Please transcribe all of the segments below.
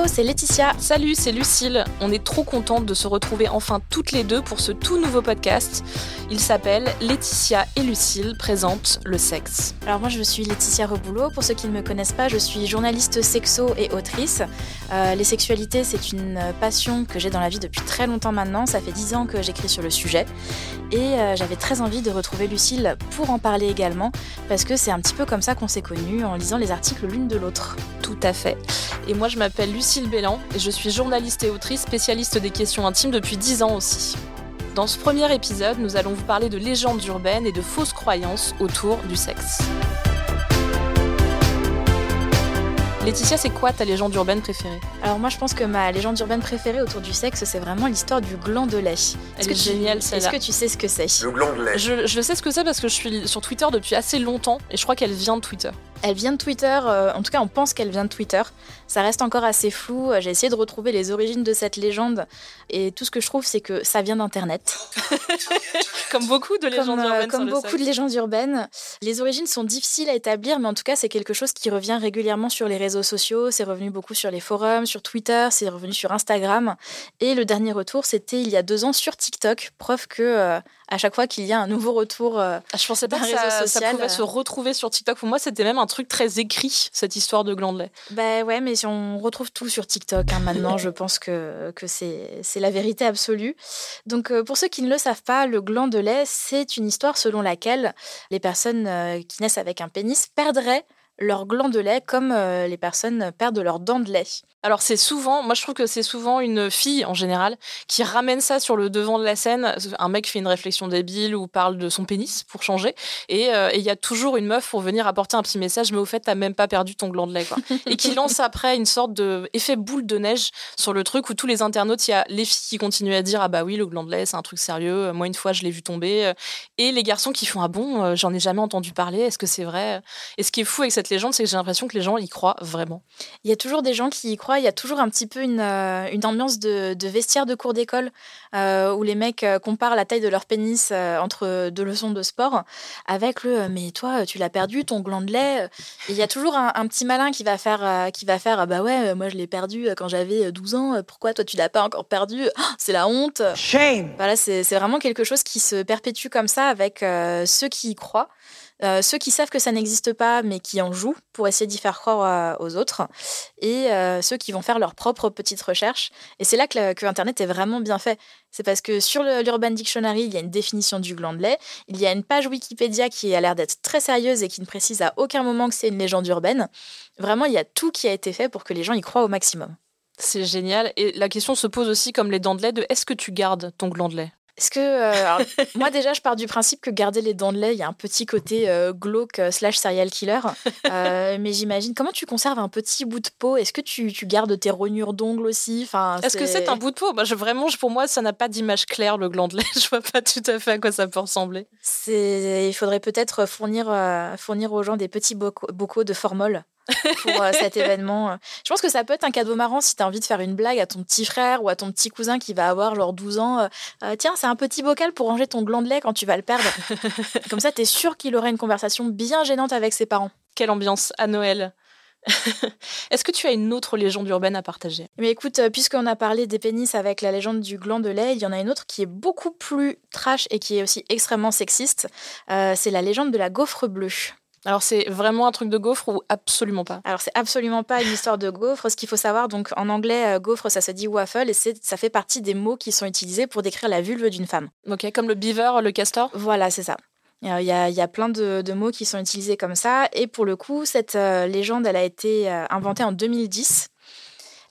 Hello, c'est Laetitia. Salut, c'est Lucille. On est trop contente de se retrouver enfin toutes les deux pour ce tout nouveau podcast. Il s'appelle Laetitia et Lucille présentent le sexe. Alors moi je suis Laetitia Reboulot. Pour ceux qui ne me connaissent pas, je suis journaliste sexo et autrice. Euh, les sexualités, c'est une passion que j'ai dans la vie depuis très longtemps maintenant. Ça fait dix ans que j'écris sur le sujet. Et euh, j'avais très envie de retrouver Lucille pour en parler également, parce que c'est un petit peu comme ça qu'on s'est connus en lisant les articles l'une de l'autre. Tout à fait. Et moi je m'appelle Lucille Bélan et je suis journaliste et autrice spécialiste des questions intimes depuis 10 ans aussi. Dans ce premier épisode, nous allons vous parler de légendes urbaines et de fausses croyances autour du sexe. Laetitia, c'est quoi ta légende urbaine préférée? Alors moi je pense que ma légende urbaine préférée autour du sexe, c'est vraiment l'histoire du gland de lait. Elle est, géniale celle-là. Est-ce que tu sais ce que c'est? Le gland de lait. Je, je sais ce que c'est parce que je suis sur Twitter depuis assez longtemps et je crois qu'elle vient de Twitter. Elle vient de Twitter, euh, en tout cas on pense qu'elle vient de Twitter. Ça reste encore assez flou. J'ai essayé de retrouver les origines de cette légende et tout ce que je trouve c'est que ça vient d'Internet. comme beaucoup de légendes comme, euh, urbaines. Comme beaucoup de légendes urbaines. Les origines sont difficiles à établir, mais en tout cas c'est quelque chose qui revient régulièrement sur les réseaux sociaux. C'est revenu beaucoup sur les forums, sur Twitter, c'est revenu sur Instagram. Et le dernier retour c'était il y a deux ans sur TikTok. Preuve que euh, à chaque fois qu'il y a un nouveau retour euh, Ah, Je pensais pas que ça, pouvait euh. se retrouver sur TikTok. Pour moi, c'était même un truc très écrit, cette histoire de gland de lait. Bah ouais, mais si on retrouve tout sur TikTok hein, maintenant. je pense que, que c'est la vérité absolue. Donc euh, pour ceux qui ne le savent pas, le gland de lait, c'est une histoire selon laquelle les personnes euh, qui naissent avec un pénis perdraient leur gland de lait comme euh, les personnes perdent leurs dents de lait. Alors c'est souvent, moi je trouve que c'est souvent une fille en général qui ramène ça sur le devant de la scène. Un mec fait une réflexion débile ou parle de son pénis pour changer, et euh, il y a toujours une meuf pour venir apporter un petit message. Mais au fait, t'as même pas perdu ton gland de lait, quoi. et qui lance après une sorte de effet boule de neige sur le truc où tous les internautes, il y a les filles qui continuent à dire ah bah oui le gland de lait c'est un truc sérieux. Moi une fois je l'ai vu tomber, et les garçons qui font ah bon euh, j'en ai jamais entendu parler. Est-ce que c'est vrai Et ce qui est fou avec cette légende, c'est que j'ai l'impression que les gens y croient vraiment. Il y a toujours des gens qui y croient. Il y a toujours un petit peu une, euh, une ambiance de, de vestiaire de cours d'école euh, où les mecs euh, comparent la taille de leur pénis euh, entre deux leçons de sport avec le euh, mais toi tu l'as perdu ton gland de lait. Et il y a toujours un, un petit malin qui va faire euh, qui va faire ah bah ouais moi je l'ai perdu quand j'avais euh, 12 ans. Pourquoi toi tu l'as pas encore perdu Ah, C'est la honte. Shame. Voilà, c'est c'est vraiment quelque chose qui se perpétue comme ça avec euh, ceux qui y croient. Euh, ceux qui savent que ça n'existe pas, mais qui en jouent pour essayer d'y faire croire euh, aux autres, et euh, ceux qui vont faire leurs propres petites recherches. Et c'est là que, que Internet est vraiment bien fait. C'est parce que sur l'Urban Dictionary, il y a une définition du gland de lait, il y a une page Wikipédia qui a l'air d'être très sérieuse et qui ne précise à aucun moment que c'est une légende urbaine. Vraiment, il y a tout qui a été fait pour que les gens y croient au maximum. C'est génial. Et la question se pose aussi comme les dents de lait de est-ce que tu gardes ton gland de lait? Est-ce que euh, moi déjà je pars du principe que garder les dents de lait, il y a un petit côté euh, glauque euh, slash serial killer, mais j'imagine comment tu conserves un petit bout de peau? Est-ce que tu, gardes tes rognures d'ongles aussi? Enfin, Est-ce que c'est un bout de peau? Bah, je, Vraiment, pour moi, ça n'a pas d'image claire le gland de lait. Je vois pas tout à fait à quoi ça peut ressembler. Il faudrait peut-être fournir fournir aux gens des petits bocaux de formol pour euh, cet événement. Je pense que ça peut être un cadeau marrant si tu as envie de faire une blague à ton petit frère ou à ton petit cousin qui va avoir genre 12 ans. Euh, euh, tiens, c'est un petit bocal pour ranger ton gland de lait quand tu vas le perdre. Comme ça, tu es sûr qu'il aurait une conversation bien gênante avec ses parents. Quelle ambiance à Noël Est-ce que tu as une autre légende urbaine à partager? Mais écoute, puisqu'on a parlé des pénis avec la légende du gland de lait, il y en a une autre qui est beaucoup plus trash et qui est aussi extrêmement sexiste. c'est la légende de la gaufre bleue. Alors c'est vraiment un truc de gaufre ou absolument pas? Alors c'est absolument pas une histoire de gaufre. Ce qu'il faut savoir, donc en anglais, euh, gaufre ça se dit waffle et ça fait partie des mots qui sont utilisés pour décrire la vulve d'une femme. Ok, comme le beaver, le castor? Voilà, c'est ça. Il y, a, plein de, mots qui sont utilisés comme ça. Et pour le coup, cette euh, légende, elle a été euh, inventée en 2010.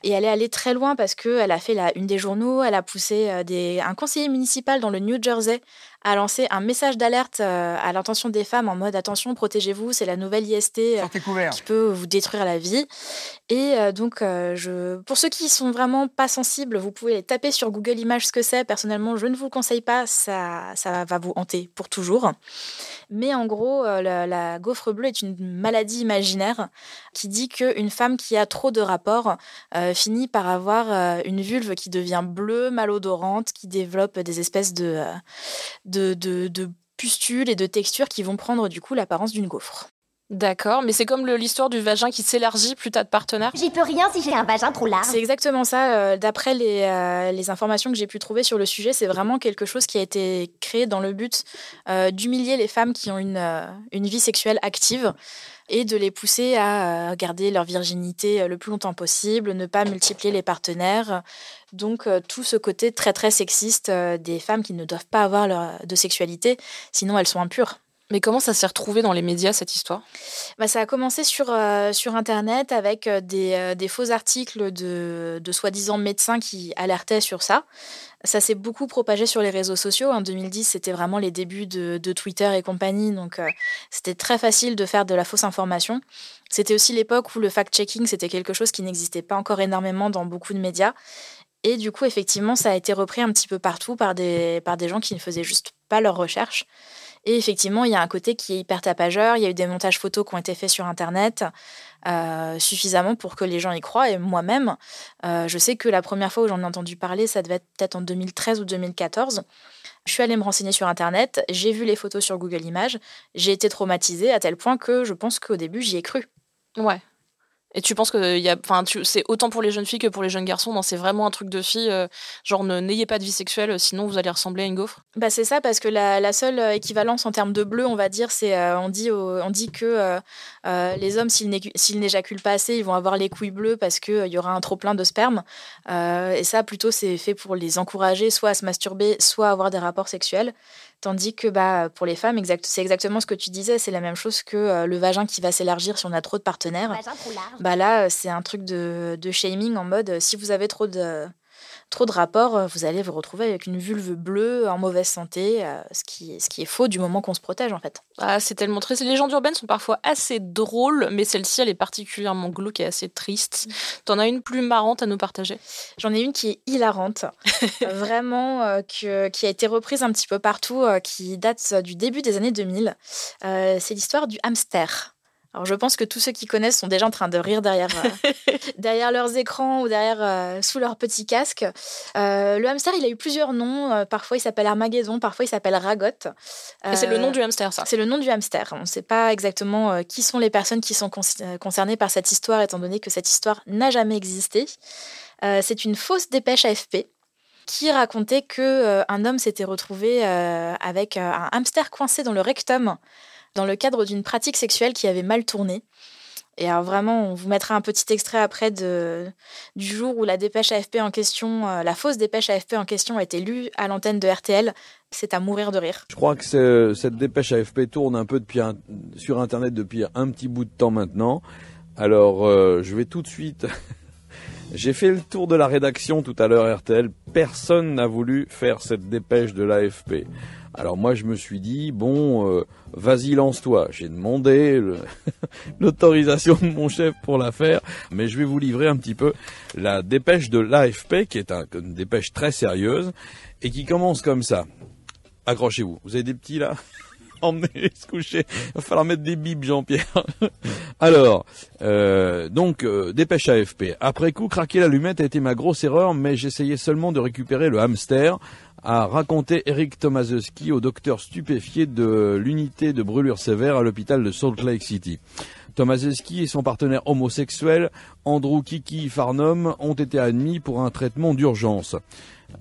Et elle est allée très loin parce qu'elle a fait la une des journaux, elle a poussé un conseiller municipal dans le New Jersey a lancé un message d'alerte euh, à l'intention des femmes en mode attention, protégez-vous, c'est la nouvelle IST euh, qui peut vous détruire la vie. Et euh, donc, je, pour ceux qui sont vraiment pas sensibles, vous pouvez taper sur Google Images ce que c'est. Personnellement, je ne vous le conseille pas, ça, ça va vous hanter pour toujours. Mais en gros, la, la gaufre bleue est une maladie imaginaire qui dit qu'une femme qui a trop de rapports finit par avoir une vulve qui devient bleue, malodorante, qui développe des espèces de de, pustules et de textures qui vont prendre du coup l'apparence d'une gaufre. D'accord, mais c'est comme l'histoire du vagin qui s'élargit plus t'as de partenaires J'y peux rien si j'ai un vagin trop large. C'est exactement ça. Euh, d'après euh, les, informations que j'ai pu trouver sur le sujet, c'est vraiment quelque chose qui a été créé dans le but euh, d'humilier les femmes qui ont une, une vie sexuelle active et de les pousser à garder leur virginité le plus longtemps possible, ne pas multiplier les partenaires. Donc tout ce côté très très sexiste des femmes qui ne doivent pas avoir de sexualité, sinon elles sont impures. Mais comment ça s'est retrouvé dans les médias, cette histoire? Bah, Ça a commencé sur, euh, sur Internet avec euh, des, euh, des, faux articles de, de soi-disant médecins qui alertaient sur ça. Ça s'est beaucoup propagé sur les réseaux sociaux. En 2010, c'était vraiment les débuts de, de, Twitter et compagnie, donc c'était très facile de faire de la fausse information. C'était aussi l'époque où le fact-checking, c'était quelque chose qui n'existait pas encore énormément dans beaucoup de médias. Et du coup, effectivement, ça a été repris un petit peu partout par des, par des gens qui ne faisaient juste pas leurs recherches. Et effectivement, il y a un côté qui est hyper tapageur. Il y a eu des montages photos qui ont été faits sur Internet euh, suffisamment pour que les gens y croient. Et moi-même, euh, je sais que la première fois où j'en ai entendu parler, ça devait être peut-être en 2013 ou 2014. Je suis allée me renseigner sur Internet, j'ai vu les photos sur Google Images, j'ai été traumatisée à tel point que je pense qu'au début, j'y ai cru. Ouais. Et tu penses que enfin, c'est autant pour les jeunes filles que pour les jeunes garçons. Non, c'est vraiment un truc de fille. Euh, genre, n'ayez pas de vie sexuelle, sinon vous allez ressembler à une gaufre? Bah c'est ça, parce que la, seule euh, équivalence en termes de bleu, on va dire, c'est euh, on dit on dit que les hommes, s'ils n'éjaculent pas assez, ils vont avoir les couilles bleues parce qu'il y aura un trop plein de sperme. et ça, plutôt, c'est fait pour les encourager, soit à se masturber, soit à avoir des rapports sexuels. Tandis que bah, pour les femmes, exact, c'est exactement ce que tu disais, c'est la même chose que euh, le vagin qui va s'élargir si on a trop de partenaires. Bah là, euh, c'est un truc de, de, shaming en mode euh, si vous avez trop de, trop de rapports, euh, vous allez vous retrouver avec une vulve bleue en mauvaise santé, euh, ce, qui, ce qui est faux du moment qu'on se protège en fait. Ah, c'est tellement triste. Les légendes urbaines sont parfois assez drôles, mais celle-ci, elle est particulièrement glauque et assez triste. Mm. T'en as une plus marrante à nous partager? J'en ai une qui est hilarante, vraiment, euh, qui a été reprise un petit peu partout, qui date du début des années 2000. c'est l'histoire du hamster. Alors je pense que tous ceux qui connaissent sont déjà en train de rire derrière, euh, derrière leurs écrans ou derrière euh, sous leur petit casque. Euh, le hamster, il a eu plusieurs noms. parfois il s'appelle Armageddon, parfois il s'appelle Ragot. c'est le nom du hamster, ça C'est le nom du hamster. On ne sait pas exactement qui sont les personnes qui sont concernées par cette histoire, étant donné que cette histoire n'a jamais existé. c'est une fausse dépêche AFP qui racontait que un homme s'était retrouvé avec un hamster coincé dans le rectum dans le cadre d'une pratique sexuelle qui avait mal tourné. Et alors vraiment, on vous mettra un petit extrait après du jour où la dépêche AFP en question, euh, la fausse dépêche AFP en question a été lue à l'antenne de RTL. C'est à mourir de rire. Je crois que cette dépêche AFP tourne un peu depuis sur Internet depuis un petit bout de temps maintenant. Alors, euh, je vais tout de suite J'ai fait le tour de la rédaction tout à l'heure RTL. Personne n'a voulu faire cette dépêche de l'AFP. Alors moi je me suis dit bon euh, vas-y lance-toi. J'ai demandé l'autorisation de mon chef pour la faire, mais je vais vous livrer un petit peu la dépêche de l'AFP qui est une dépêche très sérieuse et qui commence comme ça. Accrochez-vous. Vous avez des petits là emmener se coucher. Il va falloir mettre des bibles, Jean-Pierre. Alors, euh, donc, euh, dépêche AFP. Après coup, craquer l'allumette a été ma grosse erreur, mais j'essayais seulement de récupérer le hamster, a raconté Eric Tomaszewski au docteur stupéfié de l'unité de brûlure sévère à l'hôpital de Salt Lake City. Tomaszewski et son partenaire homosexuel, Andrew Kiki Farnum, ont été admis pour un traitement d'urgence.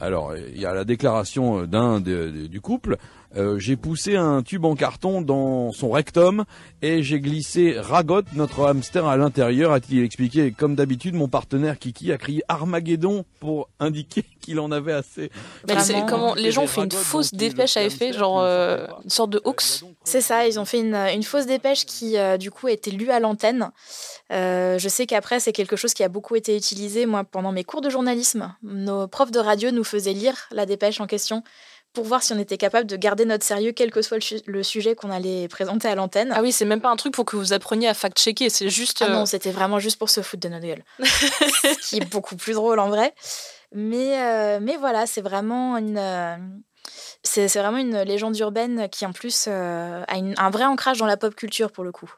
Alors, il y a la déclaration d'un du couple. Euh, j'ai poussé un tube en carton dans son rectum et j'ai glissé Ragot, notre hamster, à l'intérieur, a-t-il expliqué. Comme d'habitude, mon partenaire Kiki a crié Armageddon pour indiquer qu'il en avait assez. Mais c'est comment les gens ont fait une fausse dépêche à effet, genre euh, une sorte de hoax. C'est ça, ils ont fait une, une fausse dépêche qui euh, du coup a été lue à l'antenne. je sais qu'après c'est quelque chose qui a beaucoup été utilisé. Moi, pendant mes cours de journalisme, nos profs de radio nous faisaient lire la dépêche en question pour voir si on était capable de garder notre sérieux, quel que soit le, sujet qu'on allait présenter à l'antenne. Ah oui, c'est même pas un truc pour que vous appreniez à fact-checker, c'est juste. Ah non, euh, c'était vraiment juste pour se foutre de notre gueule. Ce qui est beaucoup plus drôle en vrai. Mais, euh, mais voilà, c'est vraiment une. Euh, c'est vraiment une légende urbaine qui en plus a un vrai ancrage dans la pop culture pour le coup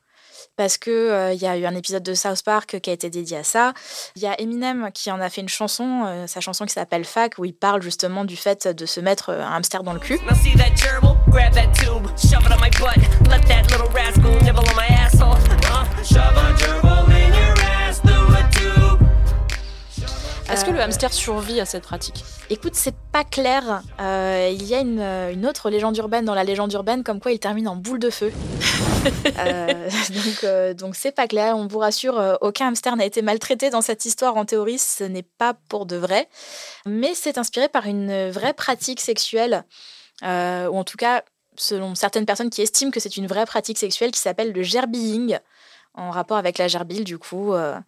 parce que euh, il y a eu un épisode de South Park qui a été dédié à ça. Il y a Eminem qui en a fait une chanson, euh, sa chanson qui s'appelle Fac, où il parle justement du fait de se mettre euh, un hamster dans le cul. Est-ce que le hamster survit à cette pratique? Écoute, c'est pas clair. Euh, il y a une, autre légende urbaine dans la légende urbaine, comme quoi il termine en boule de feu. Euh, donc, euh, donc c'est pas clair. On vous rassure, aucun hamster n'a été maltraité dans cette histoire. En théorie, ce n'est pas pour de vrai, mais c'est inspiré par une vraie pratique sexuelle, ou en tout cas selon certaines personnes qui estiment que c'est une vraie pratique sexuelle qui s'appelle le gerbilling en rapport avec la gerbille du coup. Euh.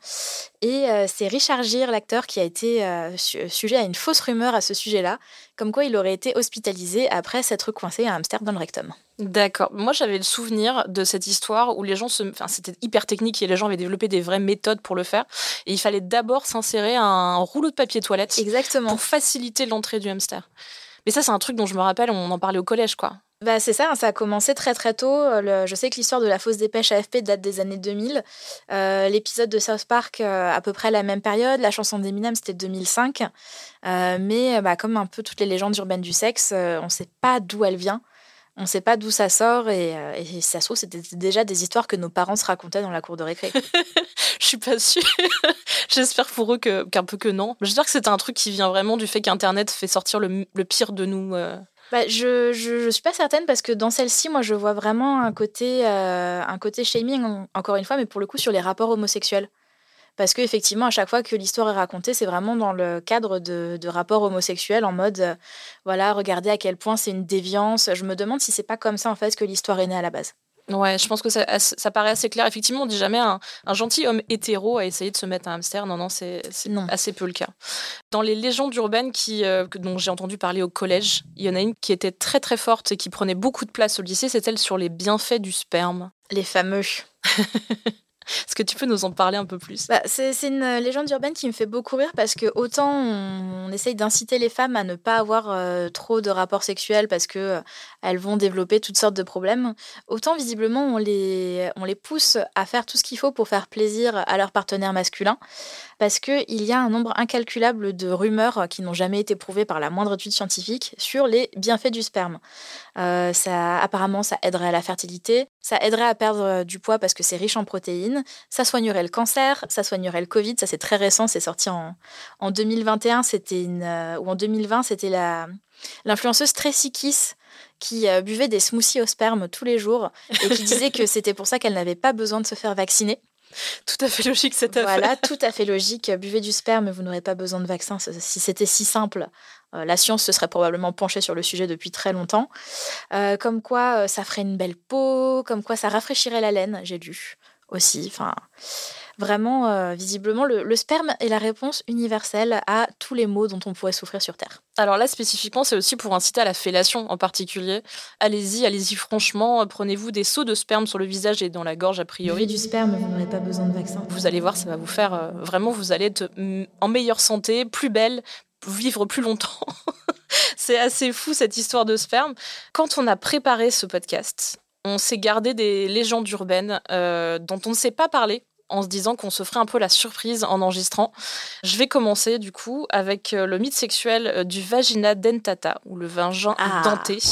Et euh, c'est Richard Gere, l'acteur, qui a été euh, sujet à une fausse rumeur à ce sujet-là, comme quoi il aurait été hospitalisé après s'être coincé un hamster dans le rectum. D'accord. Moi, j'avais le souvenir de cette histoire où les gens se. Enfin, c'était hyper technique et les gens avaient développé des vraies méthodes pour le faire. Et il fallait d'abord s'insérer un rouleau de papier toilette. Exactement. Pour faciliter l'entrée du hamster. Mais ça, c'est un truc dont je me rappelle, on en parlait au collège, quoi. Bah, c'est ça, hein, ça a commencé très très tôt. Euh, je sais que l'histoire de la fausse dépêche AFP date des années 2000. Euh, l'épisode de South Park, euh, à peu près la même période. La chanson d'Eminem, c'était 2005. mais bah, comme un peu toutes les légendes urbaines du sexe, on ne sait pas d'où elle vient. On ne sait pas d'où ça sort et, ça se trouve, c'était déjà des histoires que nos parents se racontaient dans la cour de récré. Je suis pas sûre. J'espère pour eux qu'un peu que non. J'espère que c'est un truc qui vient vraiment du fait qu'Internet fait sortir le, pire de nous. Bah, je, je, suis pas certaine parce que dans celle-ci, moi, je vois vraiment un côté, euh, shaming, encore une fois, mais pour le coup, sur les rapports homosexuels. Parce qu'effectivement, à chaque fois que l'histoire est racontée, c'est vraiment dans le cadre de, de rapports homosexuels, en mode, euh, voilà, regardez à quel point c'est une déviance. Je me demande si c'est pas comme ça, en fait, que l'histoire est née à la base. Ouais, je pense que ça, ça, paraît assez clair. Effectivement, on dit jamais un, un, gentil homme hétéro a essayé de se mettre un hamster. Non, non, c'est assez peu le cas. Dans les légendes urbaines qui, euh, dont j'ai entendu parler au collège, il y en a une qui était très très forte et qui prenait beaucoup de place au lycée, c'est celle sur les bienfaits du sperme. Les fameux. Est-ce que tu peux nous en parler un peu plus? Bah, C'est une euh, légende urbaine qui me fait beaucoup rire parce que autant on, essaye d'inciter les femmes à ne pas avoir euh, trop de rapports sexuels parce que euh, elles vont développer toutes sortes de problèmes, autant visiblement on les, on les pousse à faire tout ce qu'il faut pour faire plaisir à leur partenaire masculin parce qu'il y a un nombre incalculable de rumeurs qui n'ont jamais été prouvées par la moindre étude scientifique sur les bienfaits du sperme. ça, apparemment, ça aiderait à la fertilité, ça aiderait à perdre du poids parce que c'est riche en protéines, ça soignerait le cancer, ça soignerait le Covid. Ça, c'est très récent. C'est sorti en, en 2021. C'était une, euh, ou en 2020, c'était la, l'influenceuse Tracy Kiss qui euh, buvait des smoothies au sperme tous les jours et qui disait que c'était pour ça qu'elle n'avait pas besoin de se faire vacciner. Tout à fait logique cette affaire. Voilà, tout à fait logique. Buvez du sperme, vous n'aurez pas besoin de vaccin. Si c'était si simple, euh, la science se serait probablement penchée sur le sujet depuis très longtemps. comme quoi, ça ferait une belle peau, comme quoi ça rafraîchirait la laine, j'ai lu aussi. Enfin, Vraiment, euh, visiblement, le, le sperme est la réponse universelle à tous les maux dont on pourrait souffrir sur Terre. Alors là, spécifiquement, c'est aussi pour inciter à la fellation en particulier. Allez-y, allez-y franchement, prenez-vous des seaux de sperme sur le visage et dans la gorge a priori. du sperme, vous n'aurez pas besoin de vaccin. Vous allez voir, ça va vous faire euh, vraiment, vous allez être mm, en meilleure santé, plus belle, vivre plus longtemps. c'est assez fou cette histoire de sperme. Quand on a préparé ce podcast, on s'est gardé des légendes urbaines euh, dont on ne sait pas parler en se disant qu'on se ferait un peu la surprise en enregistrant. Je vais commencer du coup avec euh, le mythe sexuel euh, du vagina dentata ou le vagin Ah. denté.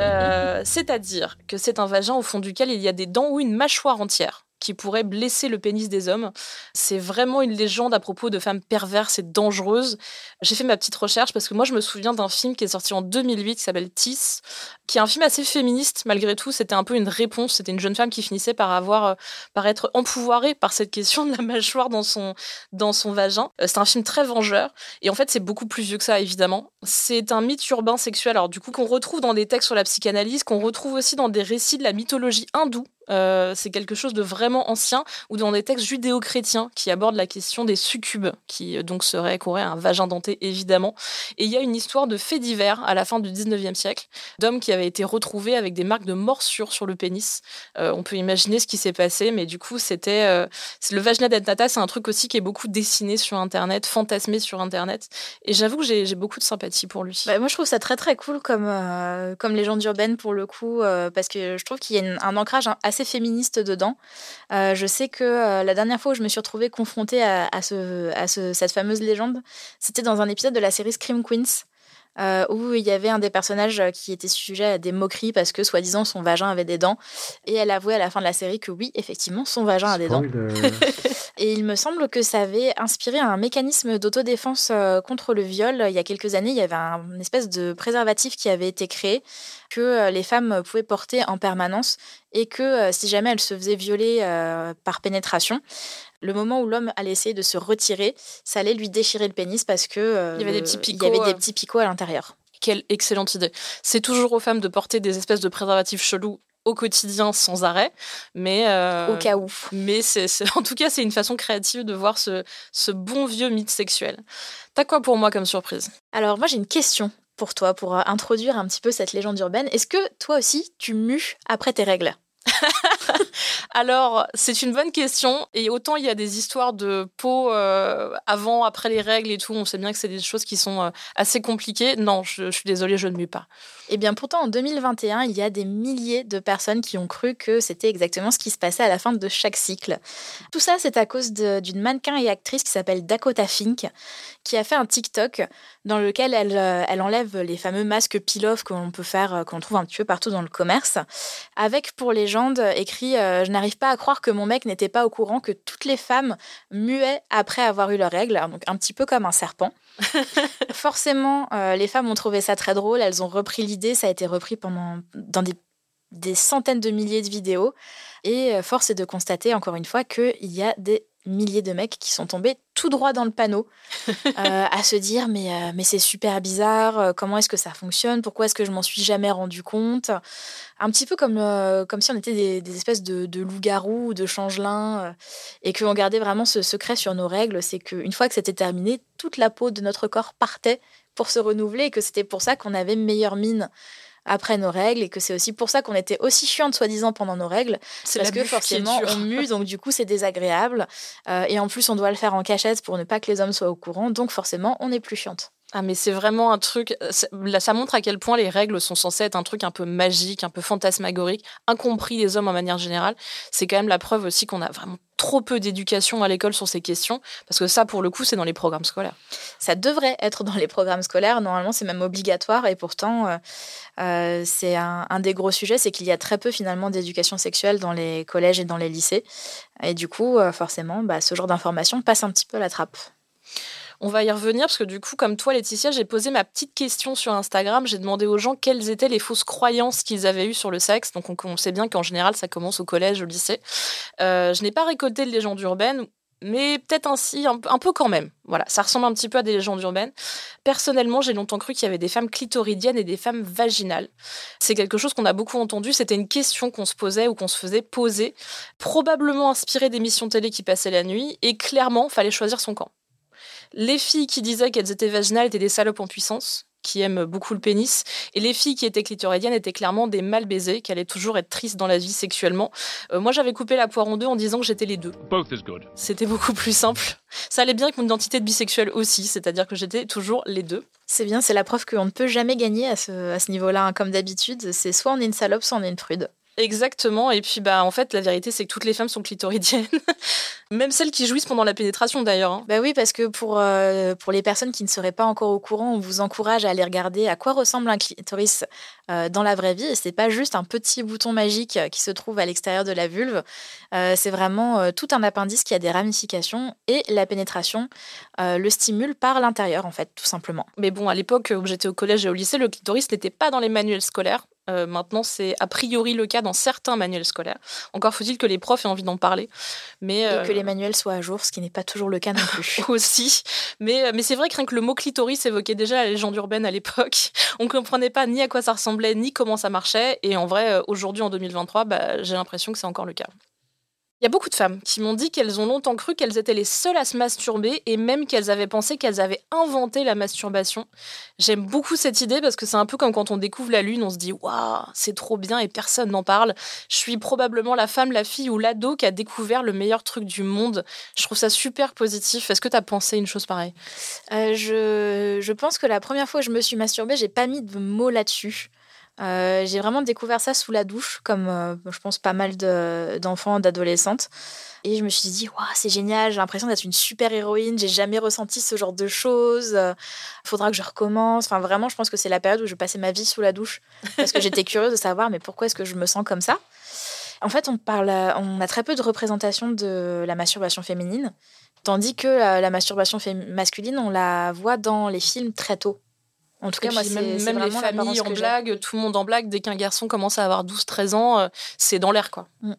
Euh, C'est-à-dire que c'est un vagin au fond duquel il y a des dents ou une mâchoire entière qui pourrait blesser le pénis des hommes. C'est vraiment une légende à propos de femmes perverses et dangereuses. J'ai fait ma petite recherche parce que moi je me souviens d'un film qui est sorti en 2008 qui s'appelle Tis, qui est un film assez féministe malgré tout. C'était un peu une réponse. C'était une jeune femme qui finissait par avoir, euh, par être empouvoirée par cette question de la mâchoire dans son, dans son vagin. Euh, C'est un film très vengeur et en fait c'est beaucoup plus vieux que ça évidemment. C'est un mythe urbain sexuel. Alors du coup qu'on retrouve dans des textes sur la psychanalyse, qu'on retrouve aussi dans des récits de la mythologie hindoue. Euh, c'est quelque chose de vraiment ancien ou dans des textes judéo-chrétiens qui abordent la question des succubes, qui euh, donc seraient qu'auraient un vagin denté évidemment. Et il y a une histoire de faits divers à la fin du 19e siècle, d'hommes qui avaient été retrouvés avec des marques de morsure sur le pénis. Euh, on peut imaginer ce qui s'est passé, mais du coup c'était le vagina dentata, c'est un truc aussi qui est beaucoup dessiné sur internet, fantasmé sur internet. Et j'avoue que j'ai beaucoup de sympathie pour lui. Bah, moi, je trouve ça très très cool comme, comme légende urbaine pour le coup, parce que je trouve qu'il y a un ancrage hein, féministe dedans. Euh, je sais que euh, la dernière fois où je me suis retrouvée confrontée à, à ce, à ce- cette fameuse légende, c'était dans un épisode de la série Scream Queens. Euh, où il y avait un des personnages euh, qui était sujet à des moqueries parce que soi-disant son vagin avait des dents. Et elle avouait à la fin de la série que oui effectivement son vagin a des dents. Et il me semble que ça avait inspiré un mécanisme d'autodéfense euh, contre le viol. Il y a quelques années, il y avait un une espèce de préservatif qui avait été créé que euh, les femmes pouvaient porter en permanence et que euh, si jamais elles se faisaient violer euh, par pénétration, le moment où l'homme allait essayer de se retirer, ça allait lui déchirer le pénis parce que euh, Il y avait des il y avait euh. des petits picots à l'intérieur. Quelle excellente idée. C'est toujours aux femmes de porter des espèces de préservatifs chelous au quotidien sans arrêt, mais euh, Au cas où. Mais c'est, en tout cas, c'est une façon créative de voir ce, ce bon vieux mythe sexuel. T'as quoi pour moi comme surprise? Alors moi j'ai une question pour toi pour euh, introduire un petit peu cette légende urbaine. Est-ce que toi aussi tu mues après tes règles? Alors, c'est une bonne question. Et autant il y a des histoires de peau euh, avant, après les règles et tout, on sait bien que c'est des choses qui sont euh, assez compliquées. Non, je, suis désolée, je ne mue pas. Eh bien, pourtant, en 2021, il y a des milliers de personnes qui ont cru que c'était exactement ce qui se passait à la fin de chaque cycle. Tout ça, c'est à cause d'une mannequin et actrice qui s'appelle Dakota Fink, qui a fait un TikTok dans lequel elle, euh, elle enlève les fameux masques peel-off qu'on peut faire, euh, qu'on trouve un petit peu partout dans le commerce, avec pour légende écrit euh, Je n'arrive pas à croire que mon mec n'était pas au courant que toutes les femmes muaient après avoir eu leurs règles, donc un petit peu comme un serpent. Forcément, euh, les femmes ont trouvé ça très drôle. Elles ont repris l'idée. Ça a été repris pendant dans des, des centaines de milliers de vidéos. Et force est de constater encore une fois qu'il y a des milliers de mecs qui sont tombés tout droit dans le panneau euh, à se dire mais, euh, mais c'est super bizarre, euh, comment est-ce que ça fonctionne, pourquoi est-ce que je m'en suis jamais rendu compte? Un petit peu comme, euh, comme si on était des, des espèces de, de loups-garous ou de changelins et qu'on gardait vraiment ce secret sur nos règles, c'est qu'une fois que c'était terminé, toute la peau de notre corps partait pour se renouveler et que c'était pour ça qu'on avait meilleure mine après nos règles et que c'est aussi pour ça qu'on était aussi chiante soi-disant pendant nos règles. C'est parce que forcément on mue donc du coup c'est désagréable. Euh, et en plus on doit le faire en cachette pour ne pas que les hommes soient au courant. Donc forcément on est plus chiante. Ah mais c'est vraiment un truc, là ça montre à quel point les règles sont censées être un truc un peu magique, un peu fantasmagorique, incompris des hommes en manière générale. C'est quand même la preuve aussi qu'on a vraiment trop peu d'éducation à l'école sur ces questions, parce que ça pour le coup c'est dans les programmes scolaires. Ça devrait être dans les programmes scolaires, normalement c'est même obligatoire et pourtant euh, euh, c'est un, des gros sujets, c'est qu'il y a très peu finalement d'éducation sexuelle dans les collèges et dans les lycées et du coup euh, forcément bah, ce genre d'information passe un petit peu à la trappe. On va y revenir parce que du coup, comme toi, Laetitia, j'ai posé ma petite question sur Instagram. J'ai demandé aux gens quelles étaient les fausses croyances qu'ils avaient eues sur le sexe. Donc, on, sait bien qu'en général, ça commence au collège, au lycée. Euh, je n'ai pas récolté de légendes urbaines, mais peut-être ainsi un, un, peu quand même. Voilà, ça ressemble un petit peu à des légendes urbaines. Personnellement, j'ai longtemps cru qu'il y avait des femmes clitoridiennes et des femmes vaginales. C'est quelque chose qu'on a beaucoup entendu, c'était une question qu'on se posait ou qu'on se faisait poser, probablement inspirée d'émissions télé qui passaient la nuit, et clairement, fallait choisir son camp. Les filles qui disaient qu'elles étaient vaginales étaient des salopes en puissance, qui aiment beaucoup le pénis. Et les filles qui étaient clitoridiennes étaient clairement des mal baisées, qui allaient toujours être tristes dans la vie sexuellement. Euh, moi, j'avais coupé la poire en deux en disant que j'étais les deux. C'était beaucoup plus simple. Ça allait bien avec mon identité de bisexuelle aussi, c'est-à-dire que j'étais toujours les deux. C'est bien, c'est la preuve qu'on ne peut jamais gagner à ce, à ce niveau-là, hein. comme d'habitude. C'est soit on est une salope, soit on est une prude. Exactement. Et puis, bah, en fait, la vérité, c'est que toutes les femmes sont clitoridiennes. Même celles qui jouissent pendant la pénétration, d'ailleurs. Hein. Bah oui, parce que pour, euh, pour les personnes qui ne seraient pas encore au courant, on vous encourage à aller regarder à quoi ressemble un clitoris euh, dans la vraie vie. Et c'est pas juste un petit bouton magique qui se trouve à l'extérieur de la vulve. Euh, c'est vraiment tout un appendice qui a des ramifications et la pénétration le stimule par l'intérieur, en fait, tout simplement. Mais bon, à l'époque où j'étais au collège et au lycée, le clitoris n'était pas dans les manuels scolaires. Euh, maintenant, c'est a priori le cas dans certains manuels scolaires. Encore faut-il que les profs aient envie d'en parler. Mais, Et que euh, les manuels soient à jour, ce qui n'est pas toujours le cas non plus. aussi. Mais, euh, mais c'est vrai que rien que le mot clitoris évoquait déjà la légende urbaine à l'époque. On ne comprenait pas ni à quoi ça ressemblait, ni comment ça marchait. Et en vrai, aujourd'hui, en 2023, bah, j'ai l'impression que c'est encore le cas. Il y a beaucoup de femmes qui m'ont dit qu'elles ont longtemps cru qu'elles étaient les seules à se masturber et même qu'elles avaient pensé qu'elles avaient inventé la masturbation. J'aime beaucoup cette idée parce que c'est un peu comme quand on découvre la lune, on se dit waouh, c'est trop bien et personne n'en parle. Je suis probablement la femme, la fille ou l'ado qui a découvert le meilleur truc du monde. Je trouve ça super positif. Est-ce que tu as pensé une chose pareille? Euh, je, je pense que la première fois que je me suis masturbée, j'ai pas mis de mots là-dessus. Euh, j'ai vraiment découvert ça sous la douche, comme euh, je pense pas mal d'enfants, d'adolescentes. Et je me suis dit, waouh, c'est génial, j'ai l'impression d'être une super héroïne, j'ai jamais ressenti ce genre de choses, il euh, faudra que je recommence. Enfin, vraiment, je pense que c'est la période où je passais ma vie sous la douche, parce que j'étais curieuse de savoir, mais pourquoi est-ce que je me sens comme ça? En fait, on, parle, on a très peu de représentation de la masturbation féminine, tandis que la masturbation masculine, on la voit dans les films très tôt. En tout cas, moi, même, même les familles en blague, tout le monde en blague, dès qu'un garçon commence à avoir 12-13 ans, euh, c'est dans l'air, quoi. Mm.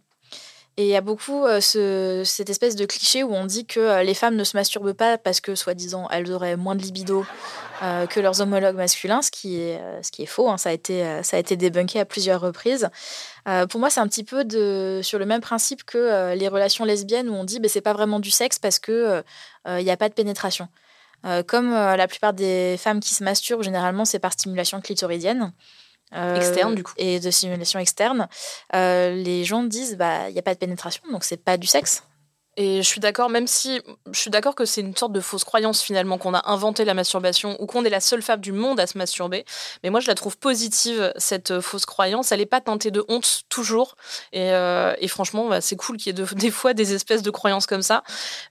Et il y a beaucoup euh, ce, cette espèce de cliché où on dit que euh, les femmes ne se masturbent pas parce que, soi-disant, elles auraient moins de libido que leurs homologues masculins, ce qui est, ce qui est faux. Hein. ça, a été, ça a été débunké à plusieurs reprises. pour moi, c'est un petit peu de, sur le même principe que les relations lesbiennes où on dit que bah, c'est pas vraiment du sexe parce qu'il n'y a pas de pénétration. Euh, comme euh, la plupart des femmes qui se masturbent, généralement, c'est par stimulation clitoridienne. Euh, externe, du coup. Et de stimulation externe. les gens disent, bah, il n'y a pas de pénétration, donc c'est pas du sexe. Et je suis d'accord, même si je suis d'accord que c'est une sorte de fausse croyance finalement qu'on a inventé la masturbation ou qu'on est la seule femme du monde à se masturber. Mais moi, je la trouve positive, cette euh, fausse croyance. Elle n'est pas teintée de honte toujours. Et, euh, franchement, bah, c'est cool qu'il y ait des fois des espèces de croyances comme ça.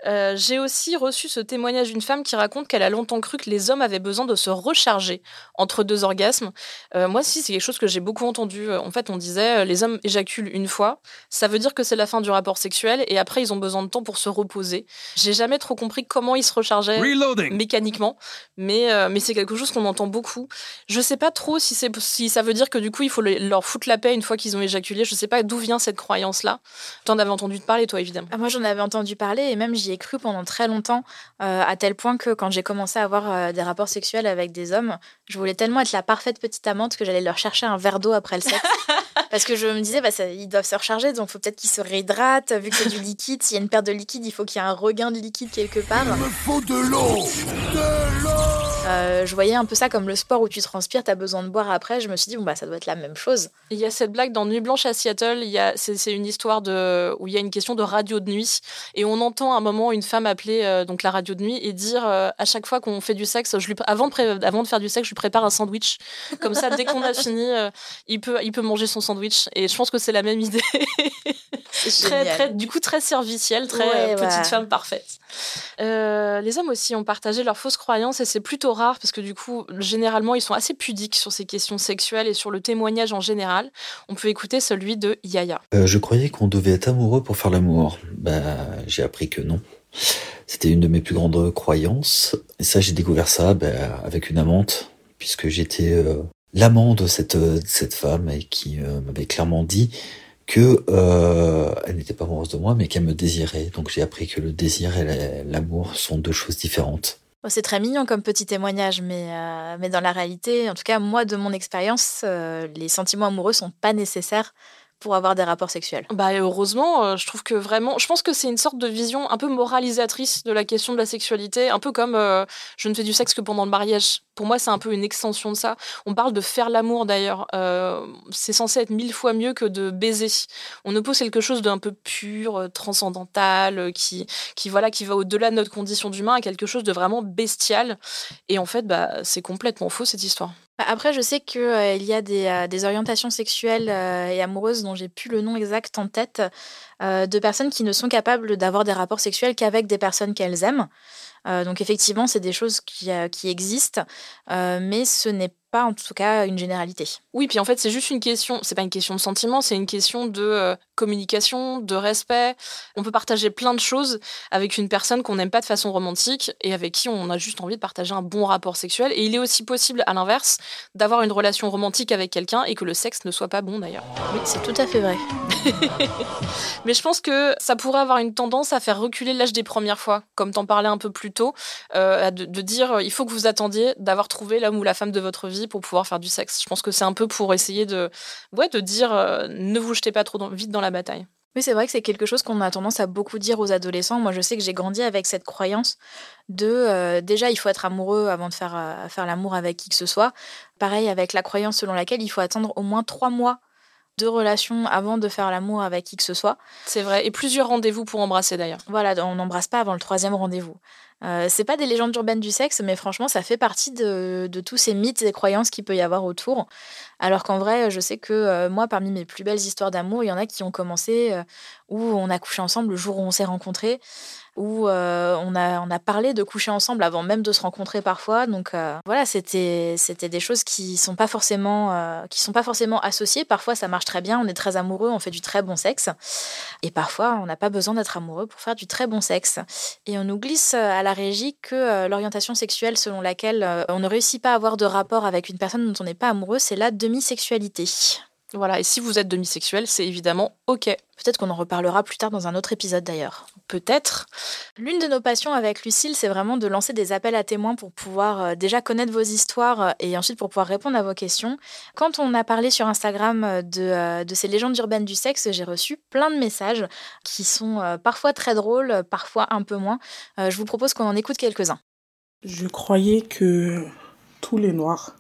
Euh, j'ai aussi reçu ce témoignage d'une femme qui raconte qu'elle a longtemps cru que les hommes avaient besoin de se recharger entre deux orgasmes. moi, si, c'est quelque chose que j'ai beaucoup entendu. En fait, on disait les hommes éjaculent une fois. Ça veut dire que c'est la fin du rapport sexuel et après, ils ont besoin de pour se reposer. J'ai jamais trop compris comment ils se rechargeaient mécaniquement, mais, euh, mais c'est quelque chose qu'on entend beaucoup. Je sais pas trop si, c'est, si ça veut dire que du coup il faut leur foutre la paix une fois qu'ils ont éjaculé. Je sais pas d'où vient cette croyance-là. Tu en avais entendu parler, toi, évidemment. Ah, moi, j'en avais entendu parler et même j'y ai cru pendant très longtemps, euh, à tel point que quand j'ai commencé à avoir euh, des rapports sexuels avec des hommes, je voulais tellement être la parfaite petite amante que j'allais leur chercher un verre d'eau après le sexe. Parce que je me disais, bah, ils doivent se recharger, donc il faut peut-être qu'ils se réhydratent, vu que c'est du liquide. S'il y a une perte de liquide, il faut qu'il y ait un regain de liquide quelque part. Il me faut de l'eau De l'eau euh, je voyais un peu ça comme le sport où tu transpires, tu as besoin de boire après. Je me suis dit, bon, bah, ça doit être la même chose. Il y a cette blague dans Nuit Blanche à Seattle. Il y a, c'est, une histoire de, où il y a une question de radio de nuit. Et on entend à un moment une femme appeler euh, donc la radio de nuit et dire euh, à chaque fois qu'on fait du sexe, je lui, avant, de avant de faire du sexe, je lui prépare un sandwich. Comme ça, dès qu'on a fini, il, peut, il peut manger son sandwich. Et je pense que c'est la même idée. très, très, du coup, très servicielle, très petite femme parfaite. les hommes aussi ont partagé leurs fausses croyances et c'est plutôt rare parce que du coup, généralement, ils sont assez pudiques sur ces questions sexuelles et sur le témoignage en général. On peut écouter celui de Yaya. Euh, je croyais qu'on devait être amoureux pour faire l'amour. Bah, j'ai appris que non. C'était une de mes plus grandes croyances. Et ça, j'ai découvert ça bah, avec une amante, puisque j'étais euh, l'amant de cette, cette femme et qui euh, m'avait clairement dit que euh, elle n'était pas amoureuse de moi, mais qu'elle me désirait. Donc j'ai appris que le désir et l'amour sont deux choses différentes. C'est très mignon comme petit témoignage, mais, euh, mais dans la réalité, en tout cas, moi, de mon expérience, euh, les sentiments amoureux sont pas nécessaires pour avoir des rapports sexuels. Bah heureusement, euh, je trouve que vraiment, je pense que c'est une sorte de vision un peu moralisatrice de la question de la sexualité, un peu comme euh, je ne fais du sexe que pendant le mariage. Pour moi, c'est un peu une extension de ça. On parle de faire l'amour d'ailleurs. Euh, c'est censé être mille fois mieux que de baiser. On oppose quelque chose d'un peu pur, transcendantal, qui, qui voilà, qui va au-delà de notre condition d'humain à quelque chose de vraiment bestial. Et en fait, bah, c'est complètement faux cette histoire. Bah, après, je sais qu'il euh, y a des, euh, orientations sexuelles euh, et amoureuses dont j'ai plus le nom exact en tête, de personnes qui ne sont capables d'avoir des rapports sexuels qu'avec des personnes qu'elles aiment. donc effectivement, c'est des choses qui, existent, mais ce n'est pas en tout cas une généralité. Oui, puis en fait, c'est juste une question, c'est pas une question de sentiment, c'est une question de communication, de respect. On peut partager plein de choses avec une personne qu'on n'aime pas de façon romantique et avec qui on a juste envie de partager un bon rapport sexuel. Et il est aussi possible, à l'inverse, d'avoir une relation romantique avec quelqu'un et que le sexe ne soit pas bon d'ailleurs. Oui, c'est tout à fait vrai. Mais je pense que ça pourrait avoir une tendance à faire reculer l'âge des premières fois, comme t'en parlais un peu plus tôt, euh, de, de dire il faut que vous attendiez d'avoir trouvé l'homme ou la femme de votre vie pour pouvoir faire du sexe. Je pense que c'est un peu pour essayer de, ouais, de dire euh, ne vous jetez pas trop vite dans bataille. Oui, c'est vrai que c'est quelque chose qu'on a tendance à beaucoup dire aux adolescents. Moi, je sais que j'ai grandi avec cette croyance de euh, déjà, il faut être amoureux avant de faire, euh, faire l'amour avec qui que ce soit. Pareil avec la croyance selon laquelle il faut attendre au moins trois mois de relation avant de faire l'amour avec qui que ce soit. C'est vrai, et plusieurs rendez-vous pour embrasser d'ailleurs. Voilà, on n'embrasse pas avant le troisième rendez-vous. Euh, c'est pas des légendes urbaines du sexe, mais franchement, ça fait partie de, tous ces mythes et croyances qu'il peut y avoir autour. Alors qu'en vrai, je sais que euh, moi, parmi mes plus belles histoires d'amour, il y en a qui ont commencé euh, où on a couché ensemble le jour où on s'est rencontrés où euh, on, a, on a parlé de coucher ensemble avant même de se rencontrer parfois. Donc euh, voilà, c'était des choses qui sont pas forcément euh, sont pas forcément associées. Parfois ça marche très bien, on est très amoureux, on fait du très bon sexe, et parfois on n'a pas besoin d'être amoureux pour faire du très bon sexe. Et on nous glisse à la régie que l'orientation sexuelle selon laquelle on ne réussit pas à avoir de rapport avec une personne dont on n'est pas amoureux, c'est la demi-sexualité. Voilà, et si vous êtes demisexuel, c'est évidemment OK. Peut-être qu'on en reparlera plus tard dans un autre épisode d'ailleurs. Peut-être. L'une de nos passions avec Lucille, c'est vraiment de lancer des appels à témoins pour pouvoir euh, déjà connaître vos histoires euh, et ensuite pour pouvoir répondre à vos questions. Quand on a parlé sur Instagram euh, de, de ces légendes urbaines du sexe, j'ai reçu plein de messages qui sont parfois très drôles, parfois un peu moins. Je vous propose qu'on en écoute quelques-uns. Je croyais que tous les noirs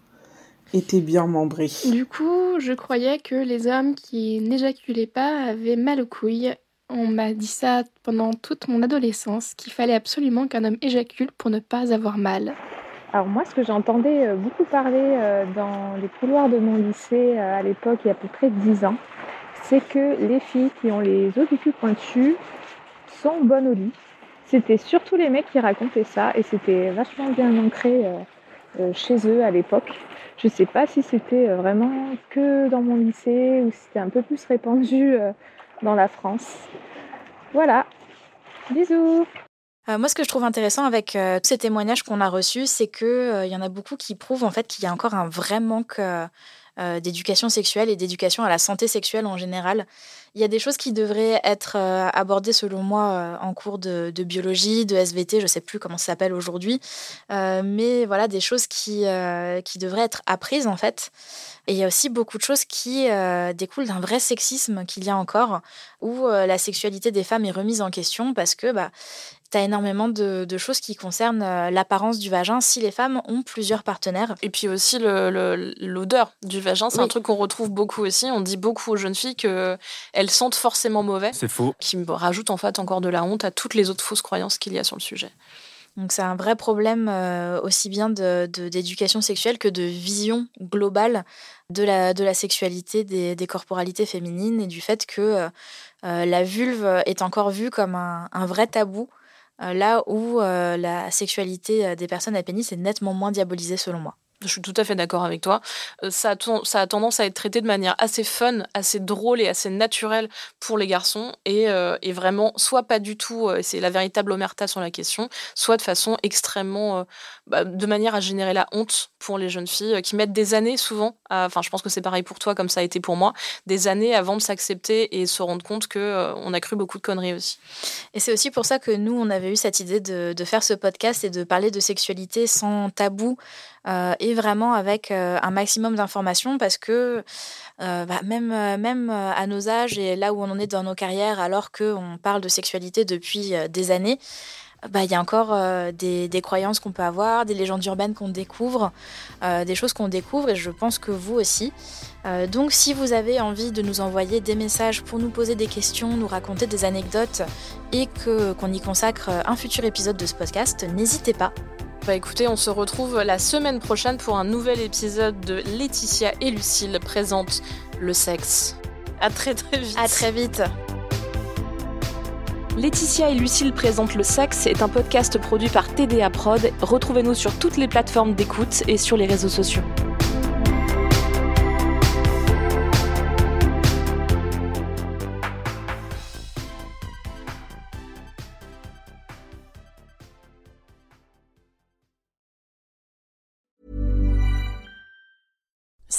était bien membré. Du coup, je croyais que les hommes qui n'éjaculaient pas avaient mal aux couilles. On m'a dit ça pendant toute mon adolescence, qu'il fallait absolument qu'un homme éjacule pour ne pas avoir mal. Alors moi, ce que j'entendais euh, beaucoup parler euh, dans les couloirs de mon lycée euh, à l'époque, il y a à peu près 10 ans, c'est que les filles qui ont les os du cul pointus sont bonnes au lit. C'était surtout les mecs qui racontaient ça et c'était vachement bien ancré chez eux à l'époque. Je ne sais pas si c'était euh, vraiment que dans mon lycée ou si c'était un peu plus répandu euh, dans la France. Voilà. Bisous. Euh, moi, ce que je trouve intéressant avec tous ces témoignages qu'on a reçus, c'est qu'il y en a beaucoup qui prouvent en fait qu'il y a encore un vrai manque d'éducation sexuelle et d'éducation à la santé sexuelle en général. Il y a des choses qui devraient être euh, abordées, selon moi, euh, en cours de, biologie, de SVT, je ne sais plus comment ça s'appelle aujourd'hui, euh, mais voilà, des choses qui, qui devraient être apprises, en fait. Et il y a aussi beaucoup de choses qui découlent d'un vrai sexisme qu'il y a encore, où la sexualité des femmes est remise en question parce que bah, tu as énormément de, choses qui concernent l'apparence du vagin si les femmes ont plusieurs partenaires. Et puis aussi l'odeur du vagin, c'est un truc qu'on retrouve beaucoup aussi. On dit beaucoup aux jeunes filles qu'elles sentent forcément mauvais. C'est faux. Qui rajoute en fait encore de la honte à toutes les autres fausses croyances qu'il y a sur le sujet. Donc c'est un vrai problème euh, aussi bien d'éducation de, sexuelle que de vision globale de la, de la sexualité, des, des corporalités féminines et du fait que euh, euh, la vulve est encore vue comme un, un vrai tabou, là où la sexualité des personnes à pénis est nettement moins diabolisée selon moi. Je suis tout à fait d'accord avec toi. Euh, ça a, tendance à être traité de manière assez fun, assez drôle et assez naturelle pour les garçons. Et, euh, vraiment, soit pas du tout, euh, c'est la véritable omerta sur la question, soit de façon extrêmement. Bah, de manière à générer la honte pour les jeunes filles qui mettent des années souvent, enfin je pense que c'est pareil pour toi comme ça a été pour moi, des années avant de s'accepter et se rendre compte que on a cru beaucoup de conneries aussi. Et c'est aussi pour ça que nous on avait eu cette idée de faire ce podcast et de parler de sexualité sans tabou euh, et vraiment avec euh, un maximum d'informations parce que euh, bah, même, même à nos âges et là où on en est dans nos carrières, alors qu'on parle de sexualité depuis des années, bah, il y a encore des, des, croyances qu'on peut avoir, des légendes urbaines qu'on découvre, des choses qu'on découvre et je pense que vous aussi. donc si vous avez envie de nous envoyer des messages pour nous poser des questions, nous raconter des anecdotes et que qu'on y consacre un futur épisode de ce podcast, n'hésitez pas. Bah écoutez, on se retrouve la semaine prochaine pour un nouvel épisode de Laetitia et Lucille présentent le sexe. À très très vite. À très vite. Laetitia et Lucille présentent le sexe est un podcast produit par TDA Prod. Retrouvez-nous sur toutes les plateformes d'écoute et sur les réseaux sociaux.